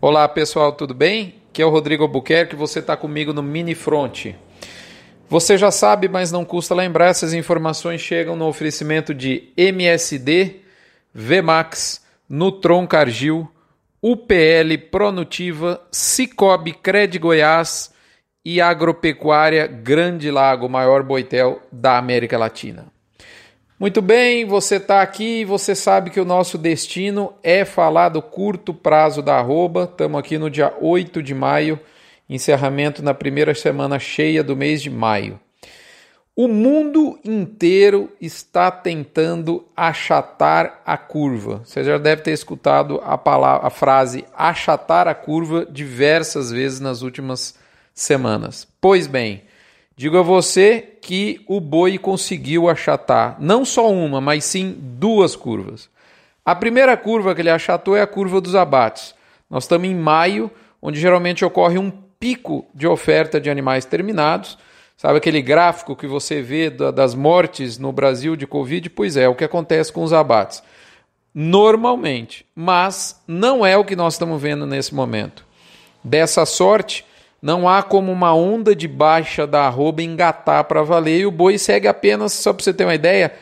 Olá pessoal, tudo bem? Aqui é o Rodrigo Albuquerque, você está comigo no Mini Front. Você já sabe, mas não custa lembrar, essas informações chegam no oferecimento de MSD, Vmax, Nutron Cargill, UPL Pronutiva, Cicobi Cred Goiás e Agropecuária Grande Lago, maior boitel da América Latina. Muito bem, você está aqui e você sabe que o nosso destino é falar do curto prazo da arroba. Estamos aqui no dia 8 de maio, encerramento na primeira semana cheia do mês de maio. O mundo inteiro está tentando achatar a curva. Você já deve ter escutado a, palavra, a frase achatar a curva diversas vezes nas últimas semanas. Pois bem, Digo a você que o boi conseguiu achatar não só uma, mas sim duas curvas. A primeira curva que ele achatou é a curva dos abates. Nós estamos em maio, onde geralmente ocorre um pico de oferta de animais terminados. Sabe aquele gráfico que você vê das mortes no Brasil de Covid? Pois é, é o que acontece com os abates. Normalmente, mas não é o que nós estamos vendo nesse momento. Dessa sorte, não há como uma onda de baixa da arroba engatar para valer e o boi segue apenas, só para você ter uma ideia,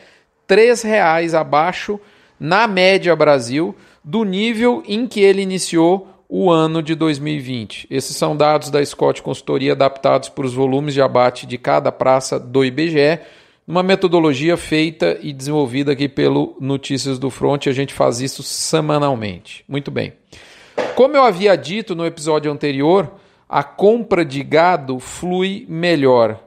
R$ reais abaixo na média Brasil do nível em que ele iniciou o ano de 2020. Esses são dados da Scott Consultoria adaptados para os volumes de abate de cada praça do IBGE, uma metodologia feita e desenvolvida aqui pelo Notícias do Front. A gente faz isso semanalmente. Muito bem. Como eu havia dito no episódio anterior, a compra de gado flui melhor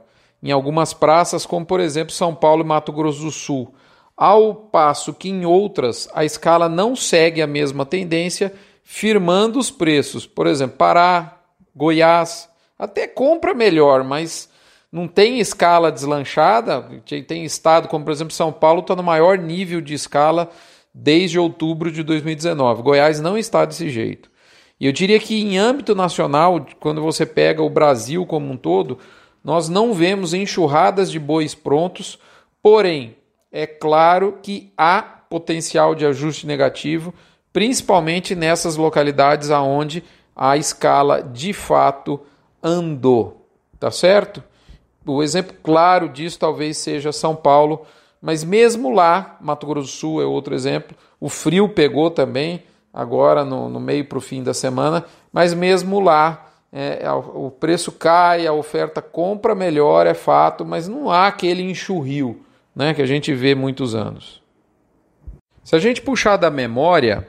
em algumas praças, como por exemplo São Paulo e Mato Grosso do Sul, ao passo que em outras a escala não segue a mesma tendência, firmando os preços. Por exemplo, Pará, Goiás, até compra melhor, mas não tem escala deslanchada. Tem estado como, por exemplo, São Paulo está no maior nível de escala desde outubro de 2019. Goiás não está desse jeito. E eu diria que em âmbito nacional, quando você pega o Brasil como um todo, nós não vemos enxurradas de bois prontos, porém, é claro que há potencial de ajuste negativo, principalmente nessas localidades aonde a escala de fato andou, tá certo? O exemplo claro disso talvez seja São Paulo, mas mesmo lá, Mato Grosso do Sul é outro exemplo, o frio pegou também, agora no, no meio para o fim da semana, mas mesmo lá é, o preço cai, a oferta compra melhor, é fato, mas não há aquele enxurril né, que a gente vê muitos anos. Se a gente puxar da memória,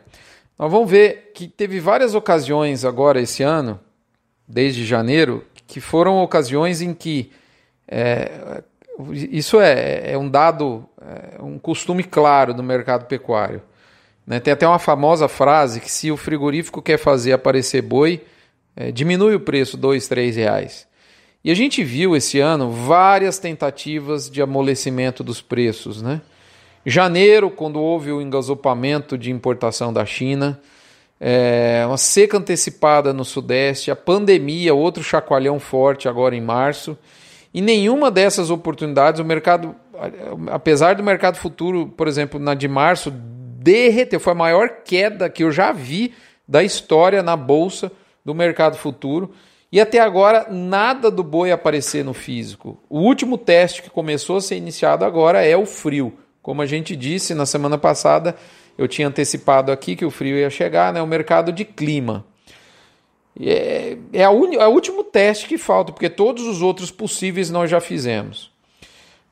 nós vamos ver que teve várias ocasiões agora esse ano, desde janeiro, que foram ocasiões em que é, isso é, é um dado, é um costume claro do mercado pecuário. Né? Tem até uma famosa frase que se o frigorífico quer fazer aparecer boi, é, diminui o preço dois, três reais. E a gente viu esse ano várias tentativas de amolecimento dos preços. Né? Janeiro, quando houve o engasopamento de importação da China, é, uma seca antecipada no Sudeste, a pandemia, outro chacoalhão forte agora em março. E nenhuma dessas oportunidades, o mercado, apesar do mercado futuro, por exemplo, na de março, derreteu. Foi a maior queda que eu já vi da história na bolsa do mercado futuro. E até agora, nada do boi aparecer no físico. O último teste que começou a ser iniciado agora é o frio. Como a gente disse na semana passada, eu tinha antecipado aqui que o frio ia chegar, né? o mercado de clima. É, é, a un... é o último teste que falta, porque todos os outros possíveis nós já fizemos.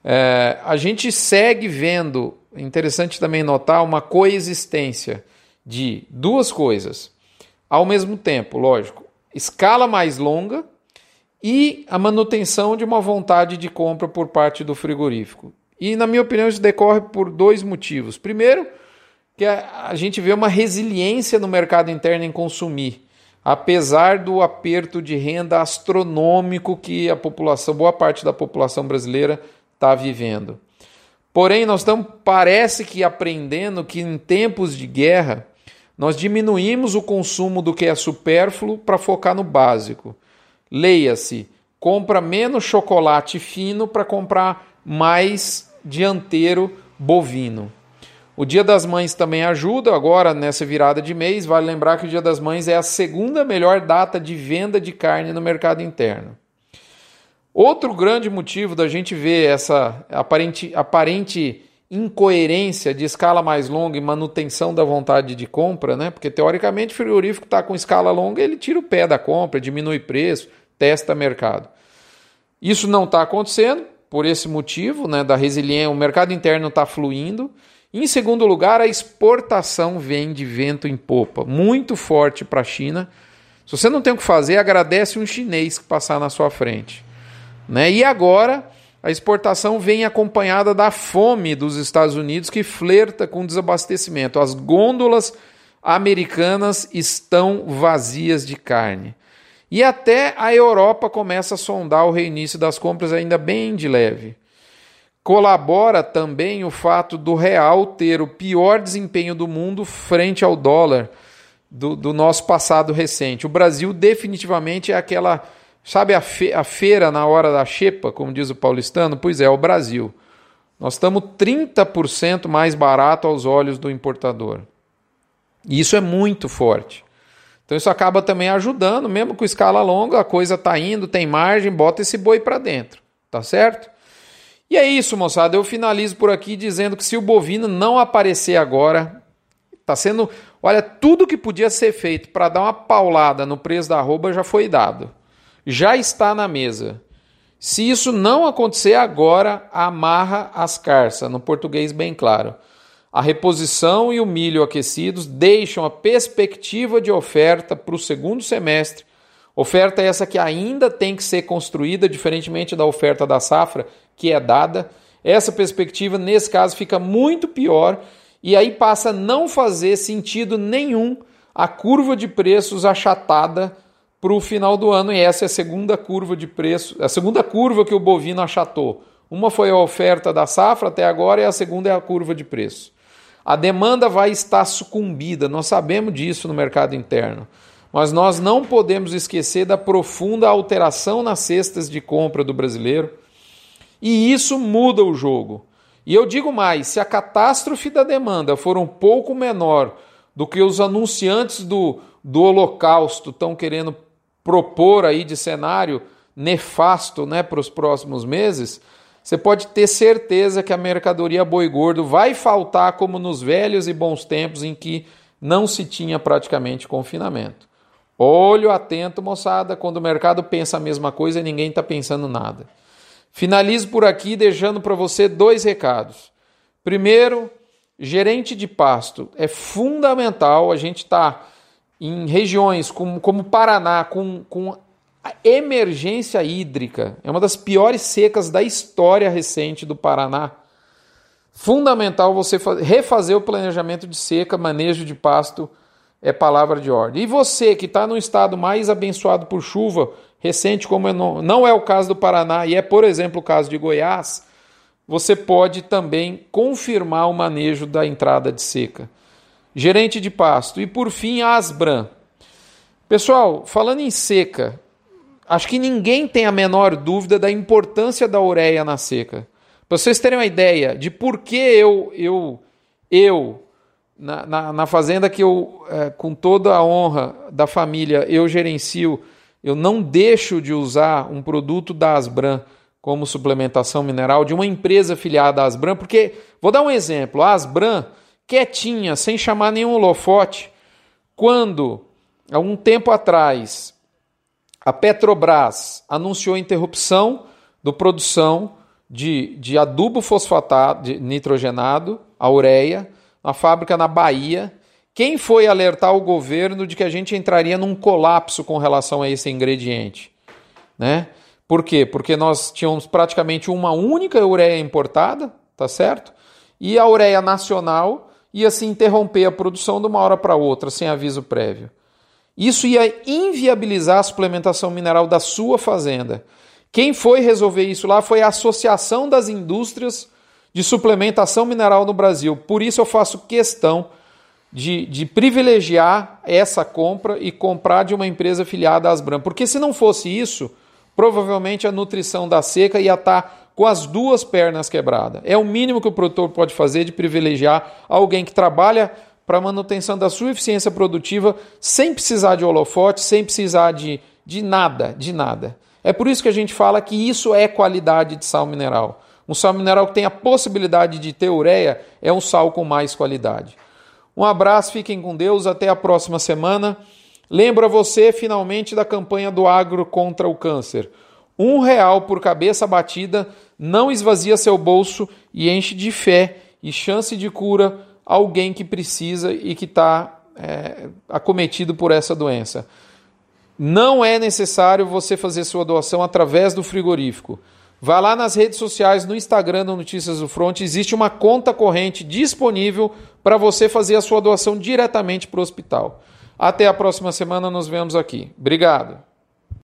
É, a gente segue vendo é interessante também notar uma coexistência de duas coisas ao mesmo tempo, lógico, escala mais longa e a manutenção de uma vontade de compra por parte do frigorífico. E, na minha opinião, isso decorre por dois motivos. Primeiro, que a, gente vê uma resiliência no mercado interno em consumir, apesar do aperto de renda astronômico que a população, boa parte da população brasileira está vivendo. Porém, nós estamos, parece que aprendendo que em tempos de guerra, nós diminuímos o consumo do que é supérfluo para focar no básico. Leia-se, compra menos chocolate fino para comprar mais dianteiro bovino. O Dia das Mães também ajuda agora nessa virada de mês. Vale lembrar que o Dia das Mães é a segunda melhor data de venda de carne no mercado interno. Outro grande motivo da gente ver essa aparente, aparente incoerência de escala mais longa e manutenção da vontade de compra, né? Porque teoricamente o frigorífico está com escala longa, ele tira o pé da compra, diminui preço, testa mercado. Isso não está acontecendo por esse motivo, né? Da resiliência, o mercado interno está fluindo. Em segundo lugar, a exportação vem de vento em popa, muito forte para a China. Se você não tem o que fazer, agradece um chinês que passar na sua frente. Né? E agora, a exportação vem acompanhada da fome dos Estados Unidos, que flerta com desabastecimento. As gôndolas americanas estão vazias de carne. E até a Europa começa a sondar o reinício das compras ainda bem de leve. Colabora também o fato do real ter o pior desempenho do mundo frente ao dólar do, do nosso passado recente. O Brasil definitivamente é aquela, sabe, a, fe, a feira na hora da xepa, como diz o paulistano? Pois é, o Brasil. Nós estamos 30% mais barato aos olhos do importador. E isso é muito forte. Então isso acaba também ajudando, mesmo com escala longa, a coisa está indo, tem margem, bota esse boi para dentro, tá certo? E é isso, moçada. Eu finalizo por aqui dizendo que se o bovino não aparecer agora, tá sendo. Olha, tudo que podia ser feito para dar uma paulada no preço da arroba já foi dado. Já está na mesa. Se isso não acontecer agora, amarra as carças, no português bem claro. A reposição e o milho aquecidos deixam a perspectiva de oferta para o segundo semestre Oferta essa que ainda tem que ser construída, diferentemente da oferta da safra, que é dada. Essa perspectiva, nesse caso, fica muito pior e aí passa a não fazer sentido nenhum a curva de preços achatada para o final do ano. E essa é a segunda curva de preço, a segunda curva que o bovino achatou. Uma foi a oferta da safra até agora e a segunda é a curva de preço. A demanda vai estar sucumbida, nós sabemos disso no mercado interno. Mas nós não podemos esquecer da profunda alteração nas cestas de compra do brasileiro. E isso muda o jogo. E eu digo mais: se a catástrofe da demanda for um pouco menor do que os anunciantes do, do Holocausto estão querendo propor aí de cenário nefasto né, para os próximos meses, você pode ter certeza que a mercadoria boi gordo vai faltar como nos velhos e bons tempos em que não se tinha praticamente confinamento. Olho atento, moçada, quando o mercado pensa a mesma coisa e ninguém está pensando nada. Finalizo por aqui deixando para você dois recados. Primeiro, gerente de pasto. É fundamental a gente estar tá em regiões como, como Paraná, com, com emergência hídrica. É uma das piores secas da história recente do Paraná. Fundamental você refazer o planejamento de seca, manejo de pasto é palavra de ordem. E você que está no estado mais abençoado por chuva recente, como é não é o caso do Paraná e é, por exemplo, o caso de Goiás, você pode também confirmar o manejo da entrada de seca. Gerente de pasto. E por fim, a Asbran. Pessoal, falando em seca, acho que ninguém tem a menor dúvida da importância da ureia na seca. Para vocês terem uma ideia de por que eu, eu, eu na, na, na fazenda que eu, é, com toda a honra da família, eu gerencio, eu não deixo de usar um produto da Asbran como suplementação mineral de uma empresa filiada à Asbran, porque, vou dar um exemplo, a Asbran, quietinha, sem chamar nenhum holofote, quando, há um tempo atrás, a Petrobras anunciou interrupção da produção de, de adubo fosfatado, de nitrogenado, a ureia, uma fábrica na Bahia. Quem foi alertar o governo de que a gente entraria num colapso com relação a esse ingrediente? Né? Por quê? Porque nós tínhamos praticamente uma única ureia importada, tá certo? E a ureia nacional ia se interromper a produção de uma hora para outra, sem aviso prévio. Isso ia inviabilizar a suplementação mineral da sua fazenda. Quem foi resolver isso lá foi a Associação das Indústrias de suplementação mineral no Brasil. Por isso eu faço questão de, de privilegiar essa compra e comprar de uma empresa filiada à Asbram. Porque se não fosse isso, provavelmente a nutrição da seca ia estar com as duas pernas quebradas. É o mínimo que o produtor pode fazer de privilegiar alguém que trabalha para a manutenção da sua eficiência produtiva sem precisar de holofote, sem precisar de, de nada, de nada. É por isso que a gente fala que isso é qualidade de sal mineral. Um sal mineral que tem a possibilidade de ter ureia é um sal com mais qualidade. Um abraço, fiquem com Deus, até a próxima semana. Lembra você finalmente da campanha do agro contra o câncer. Um real por cabeça batida não esvazia seu bolso e enche de fé e chance de cura alguém que precisa e que está é, acometido por essa doença. Não é necessário você fazer sua doação através do frigorífico. Vá lá nas redes sociais, no Instagram do Notícias do Front, existe uma conta corrente disponível para você fazer a sua doação diretamente para o hospital. Até a próxima semana, nos vemos aqui. Obrigado.